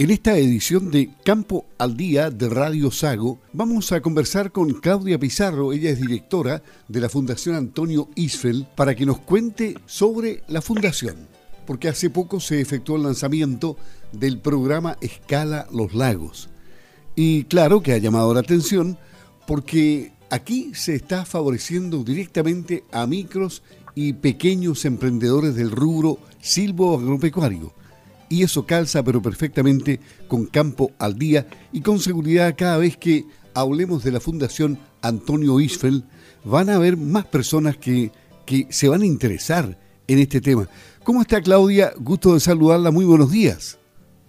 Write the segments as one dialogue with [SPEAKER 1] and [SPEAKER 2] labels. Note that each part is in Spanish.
[SPEAKER 1] En esta edición de Campo al Día de Radio Sago vamos a conversar con Claudia Pizarro, ella es directora de la Fundación Antonio Isfel, para que nos cuente sobre la fundación, porque hace poco se efectuó el lanzamiento del programa Escala los Lagos. Y claro que ha llamado la atención porque aquí se está favoreciendo directamente a micros y pequeños emprendedores del rubro silvo agropecuario y eso calza pero perfectamente con Campo al Día y con seguridad cada vez que hablemos de la Fundación Antonio Isfel van a haber más personas que, que se van a interesar en este tema. ¿Cómo está Claudia? Gusto de saludarla, muy buenos días.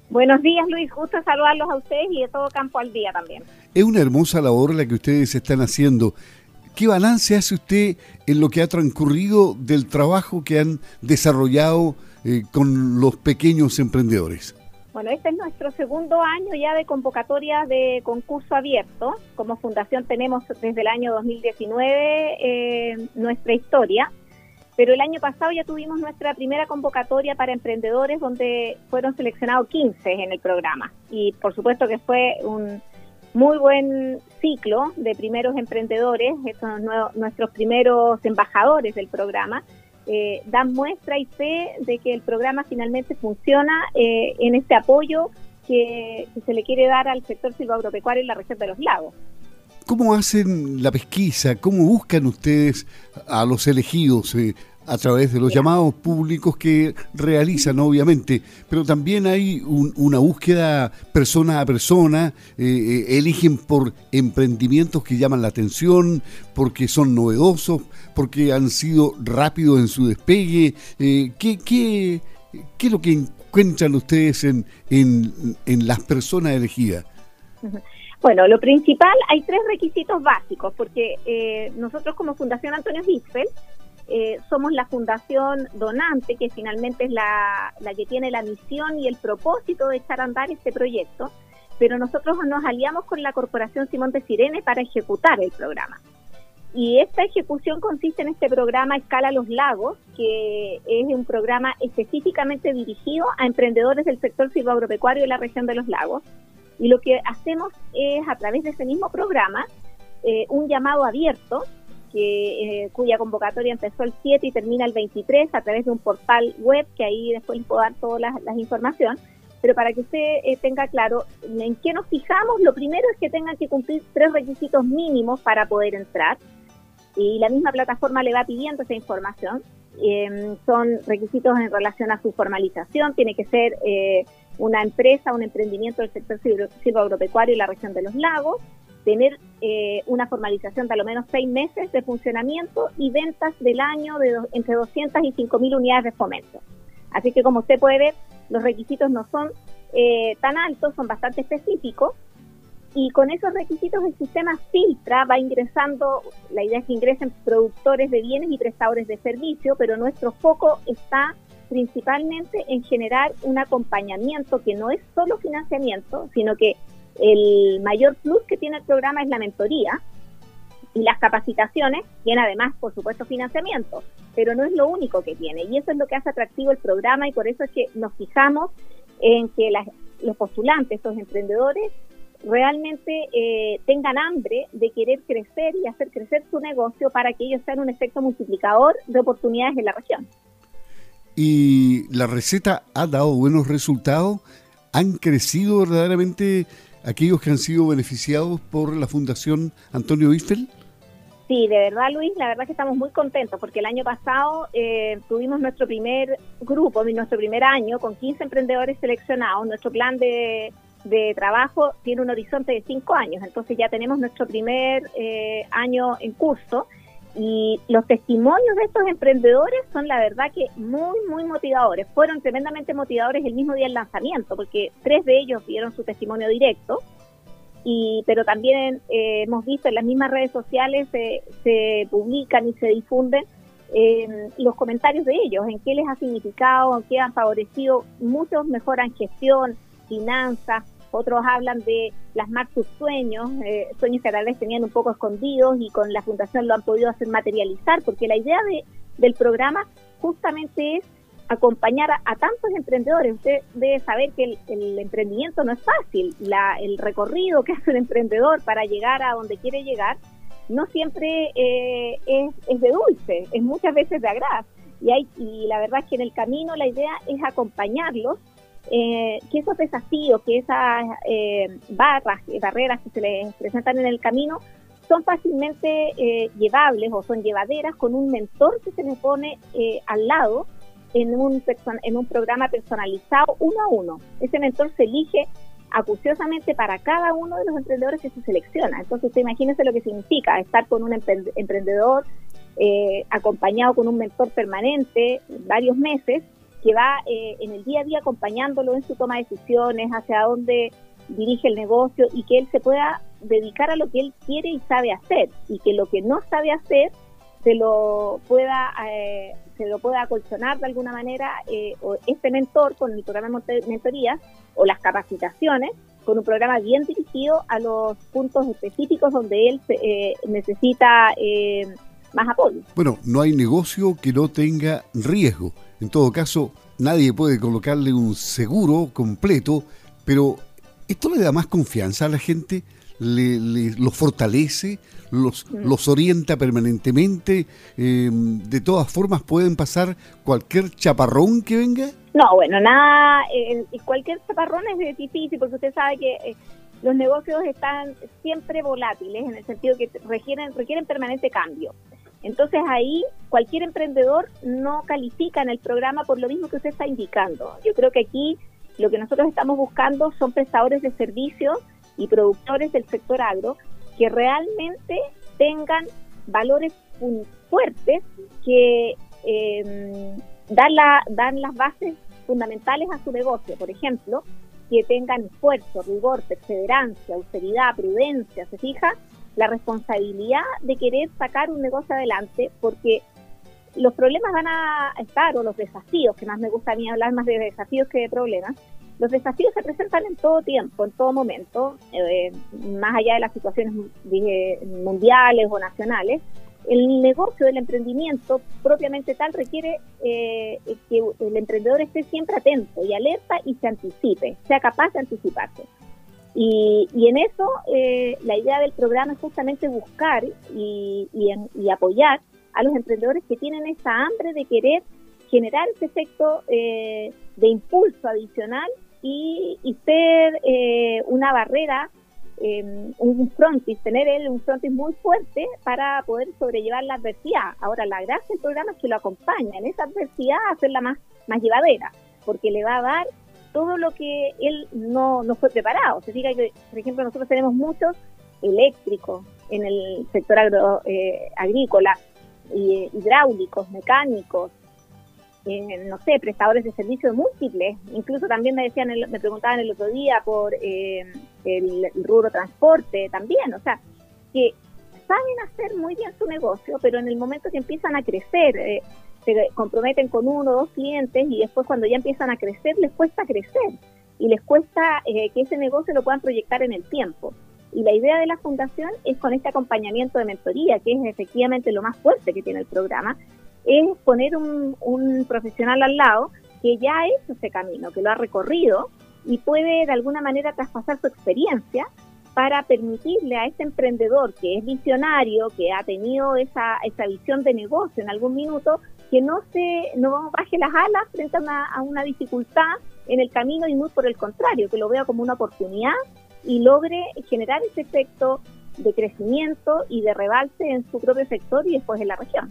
[SPEAKER 2] Buenos días Luis, gusto saludarlos a ustedes y de todo Campo al Día también.
[SPEAKER 1] Es una hermosa labor la que ustedes están haciendo. ¿Qué balance hace usted en lo que ha transcurrido del trabajo que han desarrollado eh, con los pequeños emprendedores?
[SPEAKER 2] Bueno, este es nuestro segundo año ya de convocatoria de concurso abierto. Como fundación tenemos desde el año 2019 eh, nuestra historia, pero el año pasado ya tuvimos nuestra primera convocatoria para emprendedores donde fueron seleccionados 15 en el programa. Y por supuesto que fue un muy buen ciclo de primeros emprendedores, estos son nuestros primeros embajadores del programa eh, dan muestra y fe de que el programa finalmente funciona eh, en este apoyo que, se le quiere dar al sector silvagropecuario en la región de los lagos.
[SPEAKER 1] ¿Cómo hacen la pesquisa? ¿Cómo buscan ustedes a los elegidos? Eh, a través de los llamados públicos que realizan, obviamente, pero también hay una búsqueda persona a persona, eh, eh, eligen por emprendimientos que llaman la atención, porque son novedosos, porque han sido rápidos en su despegue. Eh, ¿qué, qué, qué, es lo que encuentran ustedes en, en, las personas elegidas?
[SPEAKER 2] Bueno, lo principal, hay tres requisitos básicos, porque nosotros como Fundación Antonio Hitzfeld eh, somos la fundación donante, que finalmente es la, que tiene la misión y el propósito de echar a andar este proyecto, pero nosotros nos aliamos con la Corporación Simón de Sirene para ejecutar el programa. Y esta ejecución consiste en este programa Escala los Lagos, que es un programa específicamente dirigido a emprendedores del sector silvagropecuario de la región de los lagos. Y lo que hacemos es, a través de ese mismo programa, eh, un llamado abierto que, eh, cuya convocatoria empezó el 7 y termina el 23 a través de un portal web, que ahí después les puedo dar todas las, las informaciones. Pero para que usted eh, tenga claro en qué nos fijamos, lo primero es que tengan que cumplir tres requisitos mínimos para poder entrar. Y la misma plataforma le va pidiendo esa información. Em, son requisitos en relación a su formalización, tiene que ser eh, una empresa, un emprendimiento del sector silvagropecuario y la región de los lagos, tener eh, una formalización de al menos seis meses de funcionamiento y ventas del año de entre 200 y 5 mil unidades de fomento. Así que como usted puede ver, los requisitos no son eh, tan altos, son bastante específicos. Y con esos requisitos el sistema filtra, va ingresando, la idea es que ingresen productores de bienes y prestadores de servicio, pero nuestro foco está principalmente en generar un acompañamiento que no es solo financiamiento, sino que el mayor plus que tiene el programa es la mentoría y las capacitaciones, tiene además, por supuesto, financiamiento, pero no es lo único que tiene. Y eso es lo que hace atractivo el programa y por eso es que nos fijamos en que los postulantes, estos emprendedores, realmente eh, tengan hambre de querer crecer y hacer crecer su negocio para que ellos sean un efecto multiplicador de oportunidades en la región.
[SPEAKER 1] ¿Y la receta ha dado buenos resultados? ¿Han crecido verdaderamente aquellos que han sido beneficiados por la Fundación Antonio Eiffel?
[SPEAKER 2] Sí, de verdad, Luis, la verdad que estamos muy contentos porque el año pasado eh, tuvimos nuestro primer grupo, nuestro primer año con 15 emprendedores seleccionados. Nuestro plan de, trabajo tiene un horizonte de 5 años, entonces ya tenemos nuestro primer eh, año en curso y los testimonios de estos emprendedores son la verdad que muy, muy motivadores. Fueron tremendamente motivadores el mismo día del lanzamiento, porque tres de ellos dieron su testimonio directo, y, pero también eh, hemos visto en las mismas redes sociales se publican y se difunden eh, los comentarios de ellos, en qué les ha significado, en qué han favorecido. Muchos mejoran gestión, finanzas, otros hablan de plasmar sus sueños, eh, sueños que tal vez tenían un poco escondidos y con la fundación lo han podido hacer materializar, porque la idea de, del programa justamente es acompañar a, tantos emprendedores. Usted debe saber que el, emprendimiento no es fácil. La, el recorrido que hace un emprendedor para llegar a donde quiere llegar no siempre eh, es, de dulce, es muchas veces de agraz. Y, hay, y la verdad es que en el camino la idea es acompañarlos, eh, que esos desafíos, que esas eh, barras, barreras que se les presentan en el camino son fácilmente llevables o son llevaderas con un mentor que se le pone al lado en un, en un programa personalizado uno a uno. Ese mentor se elige acuciosamente para cada uno de los emprendedores que se selecciona. Entonces, usted imagínese lo que significa estar con un emprendedor eh, acompañado con un mentor permanente varios meses que va eh, en el día a día acompañándolo en su toma de decisiones, hacia dónde dirige el negocio y que él se pueda dedicar a lo que él quiere y sabe hacer y que lo que no sabe hacer se lo pueda eh, se lo pueda acolchonar de alguna manera eh, o este mentor con el programa de mentoría o las capacitaciones con un programa bien dirigido a los puntos específicos donde él eh, necesita eh, más apoyo.
[SPEAKER 1] Bueno, no hay negocio que no tenga riesgo. En todo caso, nadie puede colocarle un seguro completo, pero ¿esto le da más confianza a la gente? ¿Le, le lo fortalece? los, mm. los orienta permanentemente. Em, de todas formas, pueden pasar cualquier chaparrón que venga.
[SPEAKER 2] No, bueno, nada, eh, cualquier chaparrón es difícil porque usted sabe que eh, los negocios están siempre volátiles en el sentido que requieren, requieren permanente cambio. Entonces ahí cualquier emprendedor no califica en el programa por lo mismo que usted está indicando. Yo creo que aquí lo que nosotros estamos buscando son prestadores de servicios y productores del sector agro que realmente tengan valores fuertes que eh, dan, la, dan las bases fundamentales a su negocio. Por ejemplo, que tengan esfuerzo, rigor, perseverancia, austeridad, prudencia, se fija, la responsabilidad de querer sacar un negocio adelante, porque los problemas van a estar, o los desafíos, que más me gusta a mí hablar más de desafíos que de problemas, los desafíos se presentan en todo tiempo, en todo momento, eh, más allá de las situaciones mundiales o nacionales. El negocio del emprendimiento propiamente tal requiere eh, que el emprendedor esté siempre atento y alerta y se anticipe, sea capaz de anticiparse. Y, en eso eh, la idea del programa es justamente buscar y, apoyar a los emprendedores que tienen esa hambre de querer generar ese efecto de impulso adicional y, ser eh, una barrera, em, un frontis, tener él un frontis muy fuerte para poder sobrellevar la adversidad. Ahora, la gracia del programa es que lo acompaña en esa adversidad a hacerla más, más llevadera, porque le va a dar todo lo que él no, no fue preparado. Se diga que, por ejemplo, nosotros tenemos muchos eléctricos en el sector agro, eh, agrícola, y, hidráulicos, mecánicos, eh, no sé, prestadores de servicios múltiples. Incluso también me decían, me preguntaban el otro día por eh, el, rubro transporte también. O sea, que saben hacer muy bien su negocio, pero en el momento que empiezan a crecer, eh, se comprometen con uno o dos clientes y después cuando ya empiezan a crecer, les cuesta crecer y les cuesta que ese negocio lo puedan proyectar en el tiempo. Y la idea de la fundación es con este acompañamiento de mentoría, que es efectivamente lo más fuerte que tiene el programa, es poner un, un profesional al lado que ya ha hecho ese camino, que lo ha recorrido y puede de alguna manera traspasar su experiencia para permitirle a ese emprendedor que es visionario, que ha tenido esa, esa visión de negocio en algún minuto, que no se no baje las alas frente a una, a una dificultad en el camino y muy por el contrario, que lo vea como una oportunidad y logre generar ese efecto de crecimiento y de rebalse en su propio sector y después en la región.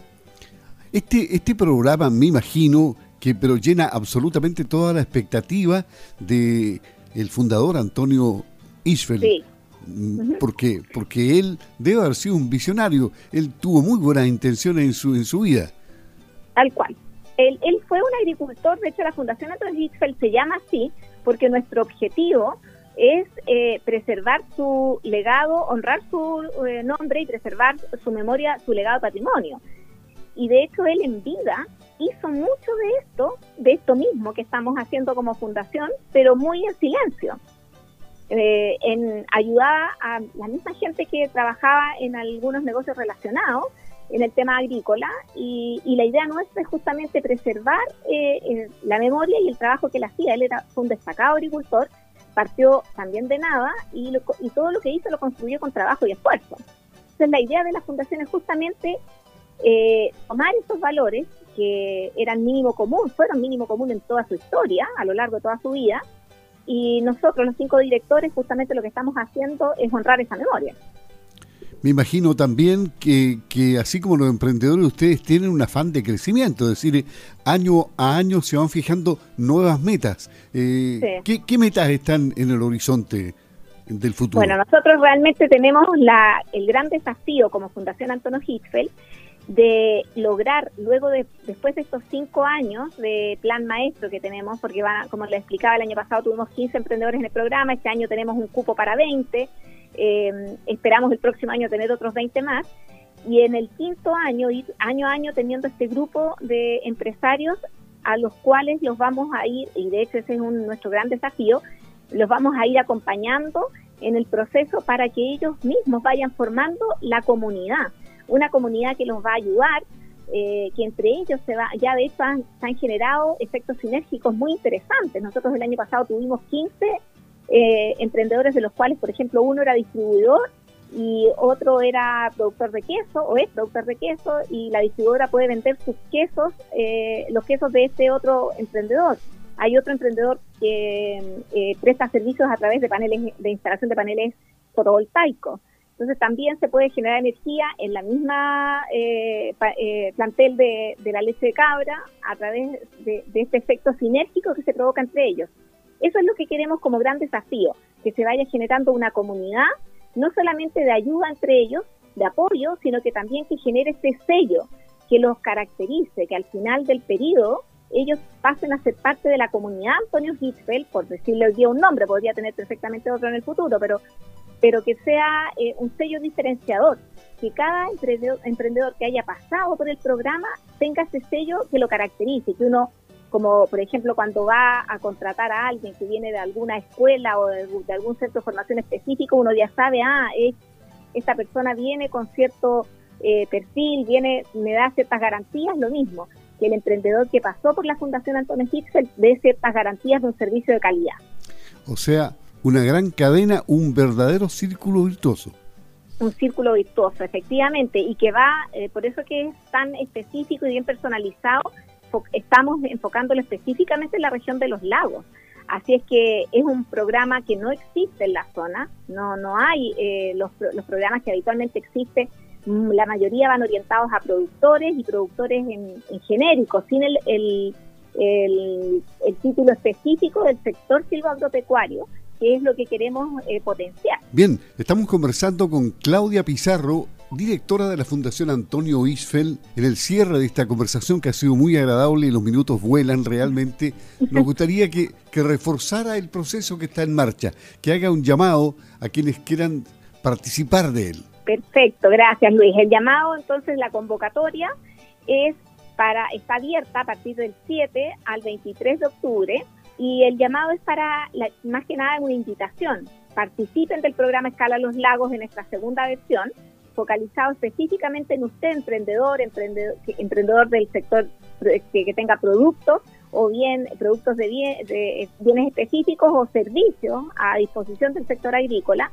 [SPEAKER 1] Este, este programa, me imagino, que pero llena absolutamente toda la expectativa de el fundador Antonio Isfeld. Sí. Mm, porque, porque él debe haber sido un visionario. Él tuvo muy buenas intenciones en su, en su vida.
[SPEAKER 2] Tal cual. Él, él fue un agricultor, de hecho la Fundación Antonio Isfeld se llama así porque nuestro objetivo es eh, preservar su legado, honrar su eh, nombre y preservar su memoria, su legado patrimonio y de hecho él en vida hizo mucho de esto, de esto mismo que estamos haciendo como fundación, pero muy en silencio. Eh, en ayudar a la misma gente que trabajaba en algunos negocios relacionados en el tema agrícola y, la idea nuestra es justamente preservar eh, la memoria y el trabajo que él hacía. Él era un destacado agricultor, partió también de nada y, y todo lo que hizo lo construyó con trabajo y esfuerzo. Entonces la idea de la fundación es justamente eh, tomar esos valores que eran mínimo común, fueron mínimo común en toda su historia, a lo largo de toda su vida, y nosotros, los cinco directores, justamente lo que estamos haciendo es honrar esa memoria.
[SPEAKER 1] Me imagino también que, que, así como los emprendedores, ustedes tienen un afán de crecimiento, es decir, año a año se van fijando nuevas metas. Eh, ¿qué, metas están en el horizonte del futuro?
[SPEAKER 2] Bueno, nosotros realmente tenemos la, el gran desafío como Fundación Antonio Hitzfeld de lograr luego de después de estos cinco años de plan maestro que tenemos, porque van, como les explicaba el año pasado tuvimos 15 emprendedores en el programa, este año tenemos un cupo para 20, eh, esperamos el próximo año tener otros 20 más, y en el quinto año, ir año a año teniendo este grupo de empresarios a los cuales los vamos a ir, y de hecho ese es un, nuestro gran desafío, los vamos a ir acompañando en el proceso para que ellos mismos vayan formando la comunidad una comunidad que los va a ayudar, eh, que entre ellos se va, ya de hecho han, se han generado efectos sinérgicos muy interesantes. Nosotros el año pasado tuvimos 15 eh, emprendedores de los cuales, por ejemplo, uno era distribuidor y otro era productor de queso o es productor de queso y la distribuidora puede vender sus quesos, eh, los quesos de este otro emprendedor. Hay otro emprendedor que presta servicios a través de paneles de instalación de paneles fotovoltaicos. Entonces también se puede generar energía en la misma eh, eh, plantel de, la leche de cabra a través de, este efecto sinérgico que se provoca entre ellos. Eso es lo que queremos como gran desafío, que se vaya generando una comunidad, no solamente de ayuda entre ellos, de apoyo, sino que también que genere este sello que los caracterice, que al final del periodo ellos pasen a ser parte de la comunidad Antonio Hitzfeld, por decirle hoy día un nombre, podría tener perfectamente otro en el futuro, pero pero que sea eh, un sello diferenciador, que cada emprendedor, que haya pasado por el programa tenga ese sello que lo caracterice, que uno, como por ejemplo cuando va a contratar a alguien que viene de alguna escuela o de, algún centro de formación específico, uno ya sabe, ah, es, esta persona viene con cierto eh, perfil, viene, me da ciertas garantías, lo mismo, que el emprendedor que pasó por la Fundación Antonio Hixel dé ciertas garantías de un servicio de calidad.
[SPEAKER 1] O sea, una gran cadena, un verdadero círculo virtuoso.
[SPEAKER 2] Un círculo virtuoso, efectivamente, y que va, eh, por eso que es tan específico y bien personalizado, estamos enfocándolo específicamente en la región de los lagos. Así es que es un programa que no existe en la zona, no, no hay eh, los, los programas que habitualmente existen, mm, la mayoría van orientados a productores y productores en, en genérico, sin el, el, el, título específico del sector silvoagropecuario que es lo que queremos eh, potenciar.
[SPEAKER 1] Bien, estamos conversando con Claudia Pizarro, directora de la Fundación Antonio Isfeld. En el cierre de esta conversación que ha sido muy agradable y los minutos vuelan realmente, nos gustaría que, que reforzara el proceso que está en marcha, que haga un llamado a quienes quieran participar de él.
[SPEAKER 2] Perfecto, gracias Luis. El llamado, entonces, la convocatoria es para, está abierta a partir del 7 al 23 de octubre y el llamado es para, más que nada, una invitación. Participen del programa Escala los Lagos en nuestra segunda versión, focalizado específicamente en usted, emprendedor, emprendedor, emprendedor del sector que, tenga productos o bien productos de, de bienes específicos o servicios a disposición del sector agrícola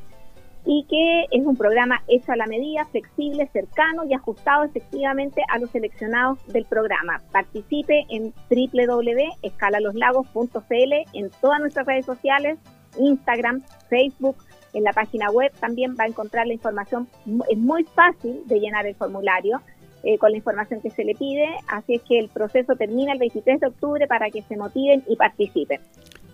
[SPEAKER 2] y que es un programa hecho a la medida, flexible, cercano y ajustado efectivamente a los seleccionados del programa. Participe en www.escalaloslagos.cl en todas nuestras redes sociales, Instagram, Facebook, en la página web también va a encontrar la información. Es muy fácil de llenar el formulario eh, con la información que se le pide, así es que el proceso termina el 23 de octubre para que se motiven y participen.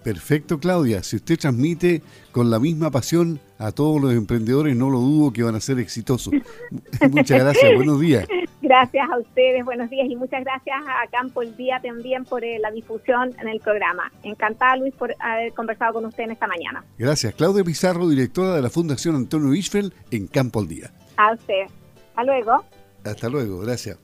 [SPEAKER 1] Perfecto, Claudia. Si usted transmite con la misma pasión a todos los emprendedores, no lo dudo que van a ser exitosos. muchas gracias, buenos días.
[SPEAKER 2] Gracias a ustedes, buenos días y muchas gracias a Campo el Día también por eh, la difusión en el programa. Encantada, Luis, por haber conversado con usted en esta mañana.
[SPEAKER 1] Gracias. Claudia Pizarro, directora de la Fundación Antonio Isfel en Campo el Día.
[SPEAKER 2] A usted. Hasta luego.
[SPEAKER 1] Hasta luego, gracias.